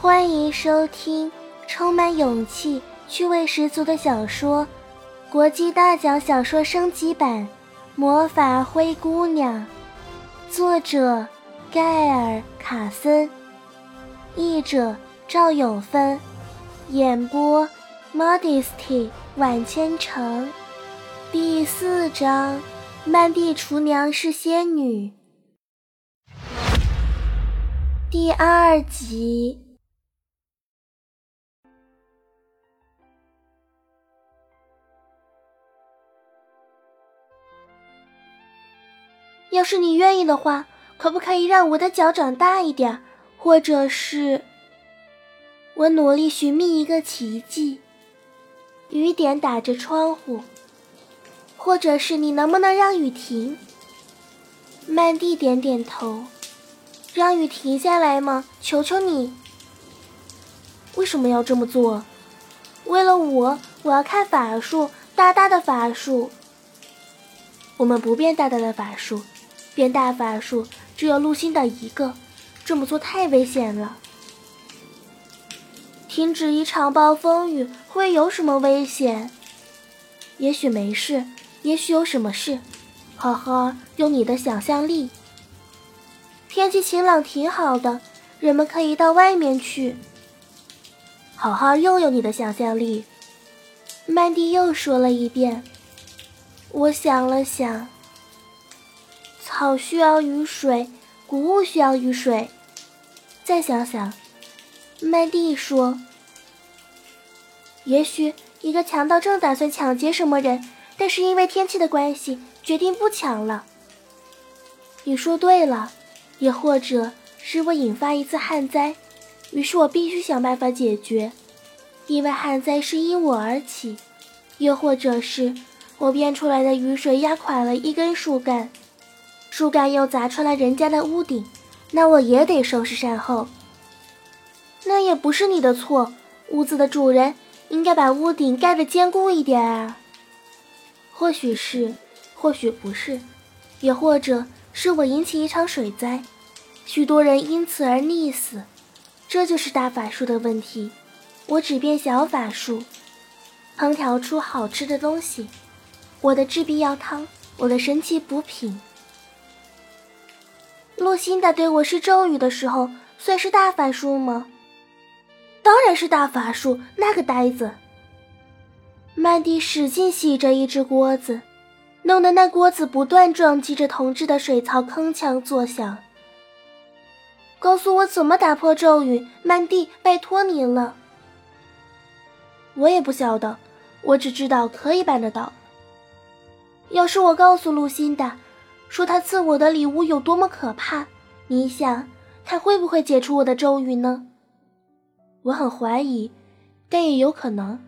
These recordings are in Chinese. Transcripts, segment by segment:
欢迎收听充满勇气、趣味十足的小说《国际大奖小说升级版：魔法灰姑娘》，作者盖尔·卡森，译者赵永芬，演播 Modesty 晚千城，第四章：曼蒂厨娘是仙女，第二集。要是你愿意的话，可不可以让我的脚长大一点？或者是，我努力寻觅一个奇迹。雨点打着窗户，或者是你能不能让雨停？曼蒂点点头，让雨停下来吗？求求你！为什么要这么做？为了我，我要看法术，大大的法术。我们不变大大的法术。变大法术只有陆星的一个，这么做太危险了。停止一场暴风雨会有什么危险？也许没事，也许有什么事。好好用你的想象力。天气晴朗挺好的，人们可以到外面去。好好用用你的想象力。曼蒂又说了一遍。我想了想。草需要雨水，谷物需要雨水。再想想，麦蒂说：“也许一个强盗正打算抢劫什么人，但是因为天气的关系，决定不抢了。”你说对了，也或者是我引发一次旱灾，于是我必须想办法解决，因为旱灾是因我而起；又或者是我变出来的雨水压垮了一根树干。树干又砸穿了人家的屋顶，那我也得收拾善后。那也不是你的错，屋子的主人应该把屋顶盖得坚固一点啊。或许是，或许不是，也或者是我引起一场水灾，许多人因此而溺死。这就是大法术的问题。我只变小法术，烹调出好吃的东西，我的制必药汤，我的神奇补品。洛辛达对我施咒语的时候，算是大法术吗？当然是大法术，那个呆子。曼蒂使劲洗着一只锅子，弄得那锅子不断撞击着铜制的水槽，铿锵作响。告诉我怎么打破咒语，曼蒂，拜托你了。我也不晓得，我只知道可以办得到。要是我告诉露辛达。说他赐我的礼物有多么可怕，你想他会不会解除我的咒语呢？我很怀疑，但也有可能。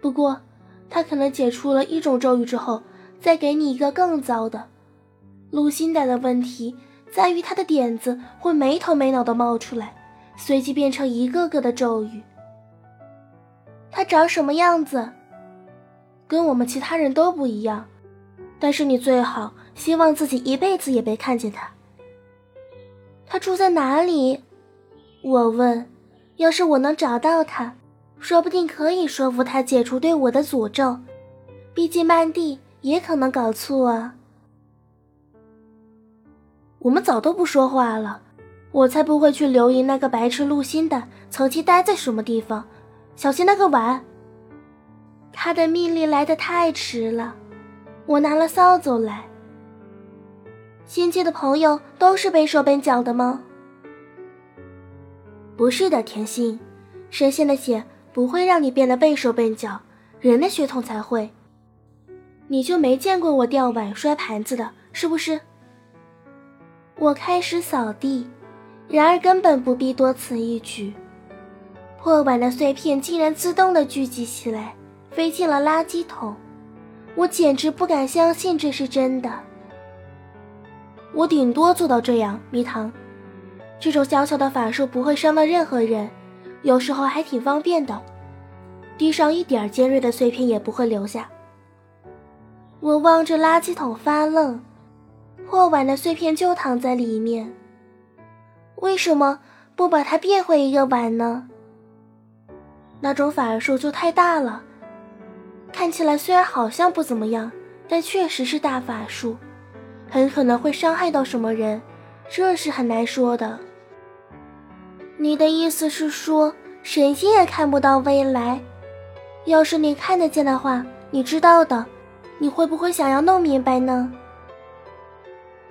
不过，他可能解除了一种咒语之后，再给你一个更糟的。卢辛达的问题在于他的点子会没头没脑的冒出来，随即变成一个个的咒语。他长什么样子？跟我们其他人都不一样，但是你最好。希望自己一辈子也别看见他。他住在哪里？我问。要是我能找到他，说不定可以说服他解除对我的诅咒。毕竟曼蒂也可能搞错啊。我们早都不说话了，我才不会去留意那个白痴陆心的曾经待在什么地方。小心那个碗。他的命令来得太迟了，我拿了扫帚来。新界的朋友都是背手笨脚的吗？不是的，甜心，神仙的血不会让你变得背手笨脚，人的血统才会。你就没见过我掉碗摔盘子的，是不是？我开始扫地，然而根本不必多此一举，破碗的碎片竟然自动的聚集起来，飞进了垃圾桶。我简直不敢相信这是真的。我顶多做到这样，蜜糖。这种小小的法术不会伤到任何人，有时候还挺方便的。地上一点尖锐的碎片也不会留下。我望着垃圾桶发愣，破碗的碎片就躺在里面。为什么不把它变回一个碗呢？那种法术就太大了，看起来虽然好像不怎么样，但确实是大法术，很可能会伤害到什么人，这是很难说的。你的意思是说，神仙也看不到未来？要是你看得见的话，你知道的，你会不会想要弄明白呢？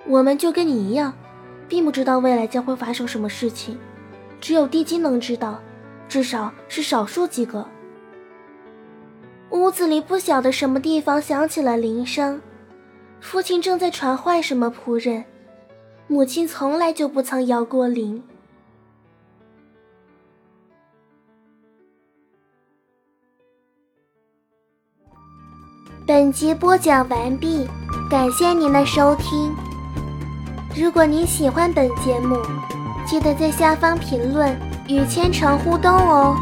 我们就跟你一样，并不知道未来将会发生什么事情，只有地精能知道。至少是少数几个。屋子里不晓得什么地方响起了铃声，父亲正在传唤什么仆人，母亲从来就不曾摇过铃。本集播讲完毕，感谢您的收听。如果您喜欢本节目，记得在下方评论。与千城互动哦。